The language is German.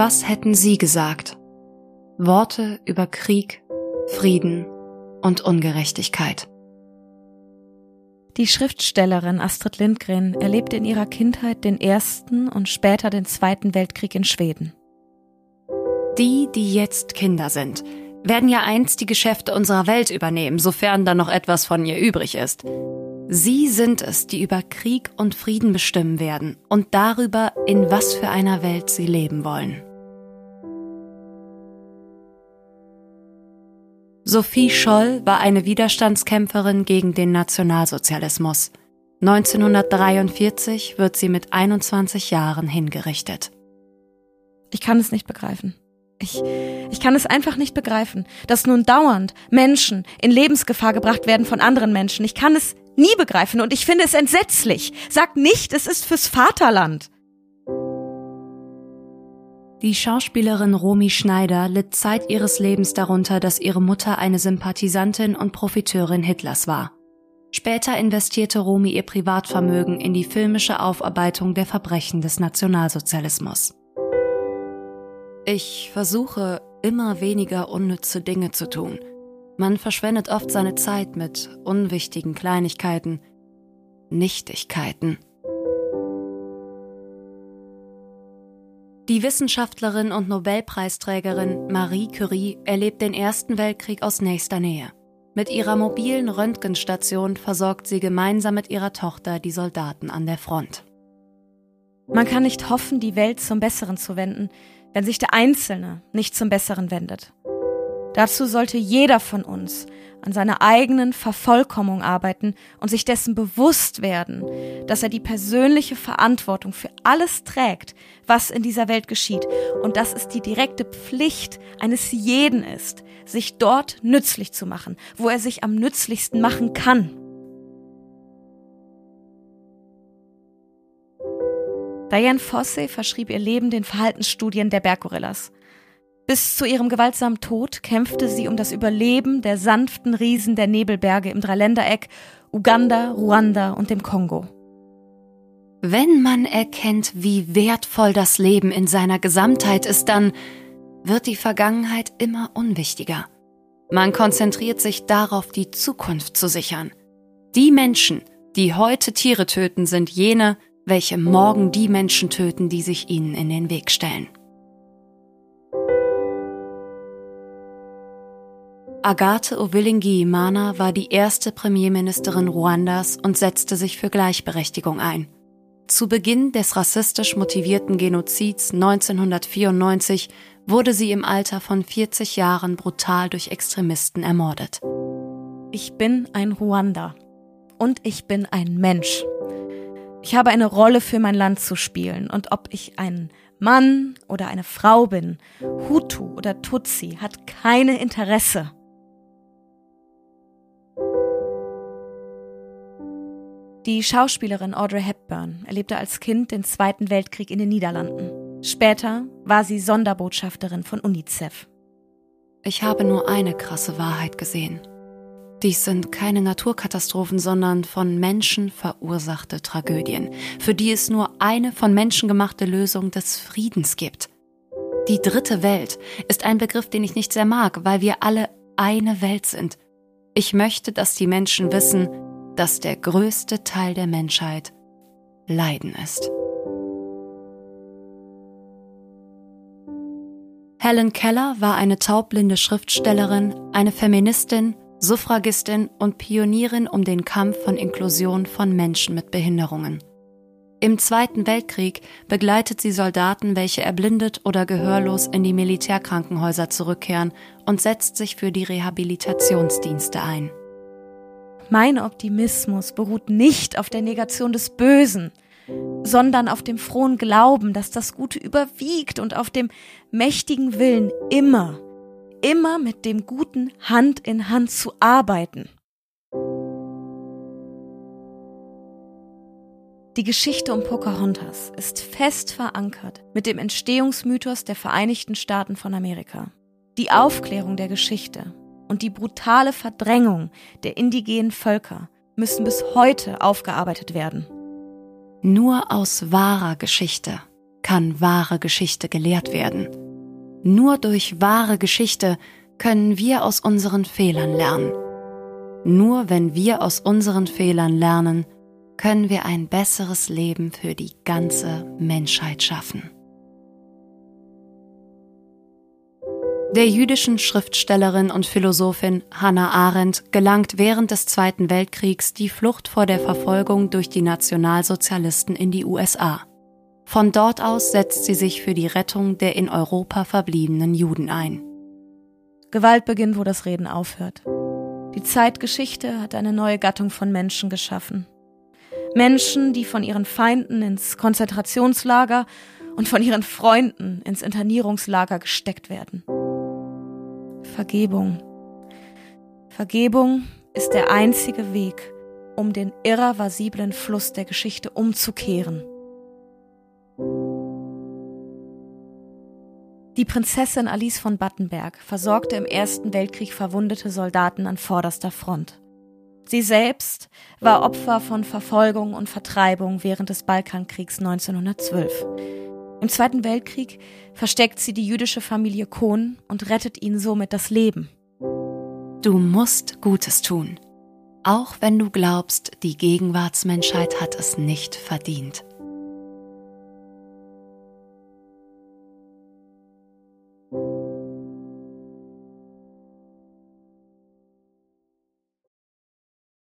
Was hätten Sie gesagt? Worte über Krieg, Frieden und Ungerechtigkeit. Die Schriftstellerin Astrid Lindgren erlebte in ihrer Kindheit den Ersten und später den Zweiten Weltkrieg in Schweden. Die, die jetzt Kinder sind, werden ja einst die Geschäfte unserer Welt übernehmen, sofern da noch etwas von ihr übrig ist. Sie sind es, die über Krieg und Frieden bestimmen werden und darüber, in was für einer Welt sie leben wollen. Sophie Scholl war eine Widerstandskämpferin gegen den Nationalsozialismus. 1943 wird sie mit 21 Jahren hingerichtet. Ich kann es nicht begreifen. Ich, ich kann es einfach nicht begreifen, dass nun dauernd Menschen in Lebensgefahr gebracht werden von anderen Menschen. Ich kann es nie begreifen und ich finde es entsetzlich. Sag nicht, es ist fürs Vaterland. Die Schauspielerin Romy Schneider litt Zeit ihres Lebens darunter, dass ihre Mutter eine Sympathisantin und Profiteurin Hitlers war. Später investierte Romy ihr Privatvermögen in die filmische Aufarbeitung der Verbrechen des Nationalsozialismus. Ich versuche immer weniger unnütze Dinge zu tun. Man verschwendet oft seine Zeit mit unwichtigen Kleinigkeiten, Nichtigkeiten. Die Wissenschaftlerin und Nobelpreisträgerin Marie Curie erlebt den Ersten Weltkrieg aus nächster Nähe. Mit ihrer mobilen Röntgenstation versorgt sie gemeinsam mit ihrer Tochter die Soldaten an der Front. Man kann nicht hoffen, die Welt zum Besseren zu wenden, wenn sich der Einzelne nicht zum Besseren wendet. Dazu sollte jeder von uns an seiner eigenen Vervollkommung arbeiten und sich dessen bewusst werden, dass er die persönliche Verantwortung für alles trägt, was in dieser Welt geschieht und dass es die direkte Pflicht eines jeden ist, sich dort nützlich zu machen, wo er sich am nützlichsten machen kann. Diane Fossey verschrieb ihr Leben den Verhaltensstudien der Berggorillas. Bis zu ihrem gewaltsamen Tod kämpfte sie um das Überleben der sanften Riesen der Nebelberge im Dreiländereck Uganda, Ruanda und dem Kongo. Wenn man erkennt, wie wertvoll das Leben in seiner Gesamtheit ist, dann wird die Vergangenheit immer unwichtiger. Man konzentriert sich darauf, die Zukunft zu sichern. Die Menschen, die heute Tiere töten, sind jene, welche morgen die Menschen töten, die sich ihnen in den Weg stellen. Agathe Owilingi-Imana war die erste Premierministerin Ruandas und setzte sich für Gleichberechtigung ein. Zu Beginn des rassistisch motivierten Genozids 1994 wurde sie im Alter von 40 Jahren brutal durch Extremisten ermordet. Ich bin ein Ruanda und ich bin ein Mensch. Ich habe eine Rolle für mein Land zu spielen und ob ich ein Mann oder eine Frau bin, Hutu oder Tutsi, hat keine Interesse. Die Schauspielerin Audrey Hepburn erlebte als Kind den Zweiten Weltkrieg in den Niederlanden. Später war sie Sonderbotschafterin von UNICEF. Ich habe nur eine krasse Wahrheit gesehen. Dies sind keine Naturkatastrophen, sondern von Menschen verursachte Tragödien, für die es nur eine von Menschen gemachte Lösung des Friedens gibt. Die dritte Welt ist ein Begriff, den ich nicht sehr mag, weil wir alle eine Welt sind. Ich möchte, dass die Menschen wissen, dass der größte Teil der Menschheit Leiden ist. Helen Keller war eine taubblinde Schriftstellerin, eine Feministin, Suffragistin und Pionierin um den Kampf von Inklusion von Menschen mit Behinderungen. Im Zweiten Weltkrieg begleitet sie Soldaten, welche erblindet oder gehörlos in die Militärkrankenhäuser zurückkehren und setzt sich für die Rehabilitationsdienste ein. Mein Optimismus beruht nicht auf der Negation des Bösen, sondern auf dem frohen Glauben, dass das Gute überwiegt und auf dem mächtigen Willen immer, immer mit dem Guten Hand in Hand zu arbeiten. Die Geschichte um Pocahontas ist fest verankert mit dem Entstehungsmythos der Vereinigten Staaten von Amerika. Die Aufklärung der Geschichte und die brutale Verdrängung der indigenen Völker müssen bis heute aufgearbeitet werden. Nur aus wahrer Geschichte kann wahre Geschichte gelehrt werden. Nur durch wahre Geschichte können wir aus unseren Fehlern lernen. Nur wenn wir aus unseren Fehlern lernen, können wir ein besseres Leben für die ganze Menschheit schaffen. Der jüdischen Schriftstellerin und Philosophin Hannah Arendt gelangt während des Zweiten Weltkriegs die Flucht vor der Verfolgung durch die Nationalsozialisten in die USA. Von dort aus setzt sie sich für die Rettung der in Europa verbliebenen Juden ein. Gewalt beginnt, wo das Reden aufhört. Die Zeitgeschichte hat eine neue Gattung von Menschen geschaffen. Menschen, die von ihren Feinden ins Konzentrationslager und von ihren Freunden ins Internierungslager gesteckt werden. Vergebung. Vergebung ist der einzige Weg, um den irreversiblen Fluss der Geschichte umzukehren. Die Prinzessin Alice von Battenberg versorgte im Ersten Weltkrieg verwundete Soldaten an vorderster Front. Sie selbst war Opfer von Verfolgung und Vertreibung während des Balkankriegs 1912. Im Zweiten Weltkrieg versteckt sie die jüdische Familie Kohn und rettet ihnen somit das Leben. Du musst Gutes tun, auch wenn du glaubst, die Gegenwartsmenschheit hat es nicht verdient.